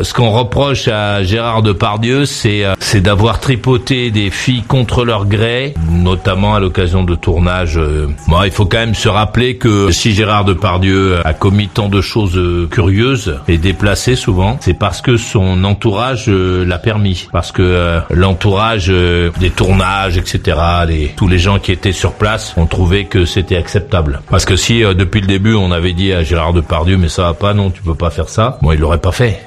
Ce qu'on reproche à Gérard Depardieu, c'est euh, c'est d'avoir tripoté des filles contre leur gré, notamment à l'occasion de tournages. euh. Bon, il faut quand même se rappeler que si Gérard Depardieu euh, a commis tant de choses euh, curieuses et déplacées souvent, c'est parce que son entourage l'a permis, parce que l'entourage des tournages, etc., les, tous les gens qui étaient sur place ont trouvé que c'était acceptable. Parce que si depuis le début on avait dit à Gérard Depardieu mais ça va pas, non, tu peux pas faire ça, bon, il l'aurait pas fait.